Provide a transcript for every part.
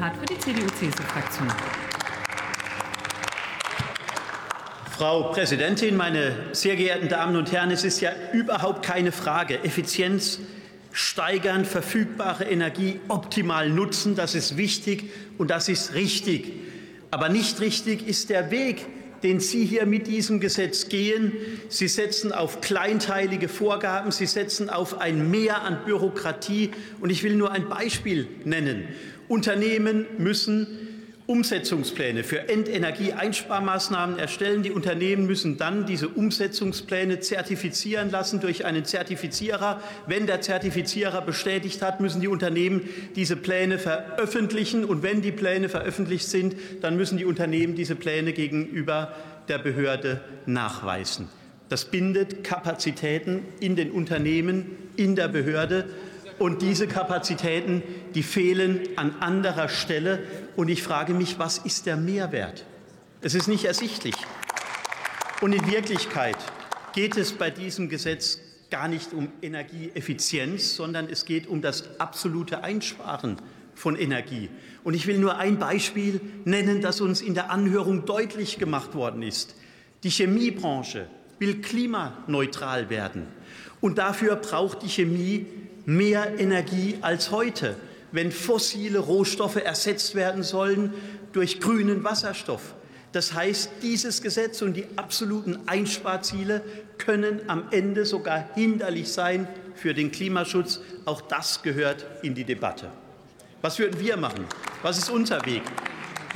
Burkhardt für die CDU-CSU-Fraktion. Frau Präsidentin, meine sehr geehrten Damen und Herren! Es ist ja überhaupt keine Frage. Effizienz steigern, verfügbare Energie optimal nutzen, das ist wichtig und das ist richtig. Aber nicht richtig ist der Weg, den Sie hier mit diesem Gesetz gehen. Sie setzen auf kleinteilige Vorgaben, Sie setzen auf ein Mehr an Bürokratie. Und ich will nur ein Beispiel nennen. Unternehmen müssen Umsetzungspläne für Endenergieeinsparmaßnahmen erstellen. Die Unternehmen müssen dann diese Umsetzungspläne zertifizieren lassen durch einen Zertifizierer. Wenn der Zertifizierer bestätigt hat, müssen die Unternehmen diese Pläne veröffentlichen. Und wenn die Pläne veröffentlicht sind, dann müssen die Unternehmen diese Pläne gegenüber der Behörde nachweisen. Das bindet Kapazitäten in den Unternehmen, in der Behörde. Und diese Kapazitäten, die fehlen an anderer Stelle. Und ich frage mich, was ist der Mehrwert? Es ist nicht ersichtlich. Und in Wirklichkeit geht es bei diesem Gesetz gar nicht um Energieeffizienz, sondern es geht um das absolute Einsparen von Energie. Und ich will nur ein Beispiel nennen, das uns in der Anhörung deutlich gemacht worden ist. Die Chemiebranche will klimaneutral werden. Und dafür braucht die Chemie mehr Energie als heute, wenn fossile Rohstoffe ersetzt werden sollen durch grünen Wasserstoff. Das heißt, dieses Gesetz und die absoluten Einsparziele können am Ende sogar hinderlich sein für den Klimaschutz. Auch das gehört in die Debatte. Was würden wir machen? Was ist unser Weg?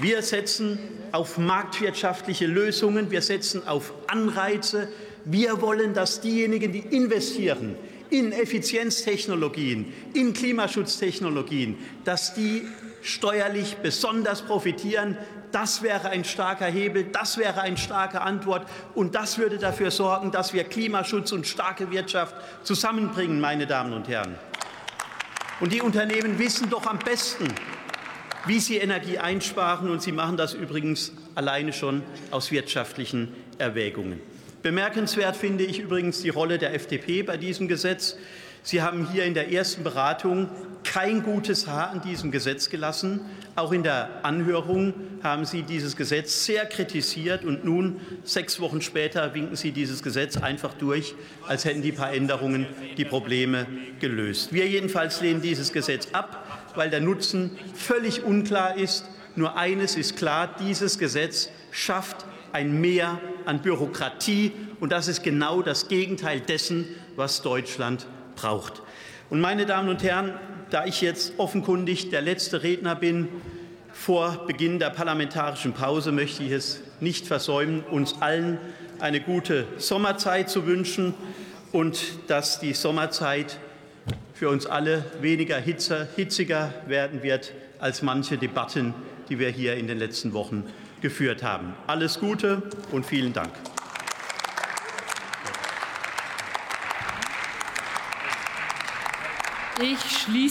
Wir setzen auf marktwirtschaftliche Lösungen, wir setzen auf Anreize. Wir wollen, dass diejenigen, die investieren, in Effizienztechnologien, in Klimaschutztechnologien, dass die steuerlich besonders profitieren. Das wäre ein starker Hebel, das wäre eine starke Antwort und das würde dafür sorgen, dass wir Klimaschutz und starke Wirtschaft zusammenbringen, meine Damen und Herren. Und die Unternehmen wissen doch am besten, wie sie Energie einsparen, und sie machen das übrigens alleine schon aus wirtschaftlichen Erwägungen. Bemerkenswert finde ich übrigens die Rolle der FDP bei diesem Gesetz. Sie haben hier in der ersten Beratung kein gutes Haar an diesem Gesetz gelassen. Auch in der Anhörung haben Sie dieses Gesetz sehr kritisiert. Und nun, sechs Wochen später, winken Sie dieses Gesetz einfach durch, als hätten die paar Änderungen die Probleme gelöst. Wir jedenfalls lehnen dieses Gesetz ab, weil der Nutzen völlig unklar ist. Nur eines ist klar, dieses Gesetz schafft ein Mehr an Bürokratie. Und das ist genau das Gegenteil dessen, was Deutschland braucht. Und meine Damen und Herren, da ich jetzt offenkundig der letzte Redner bin vor Beginn der parlamentarischen Pause, möchte ich es nicht versäumen, uns allen eine gute Sommerzeit zu wünschen und dass die Sommerzeit für uns alle weniger hitziger werden wird als manche Debatten, die wir hier in den letzten Wochen geführt haben. Alles Gute und vielen Dank. Ich schließe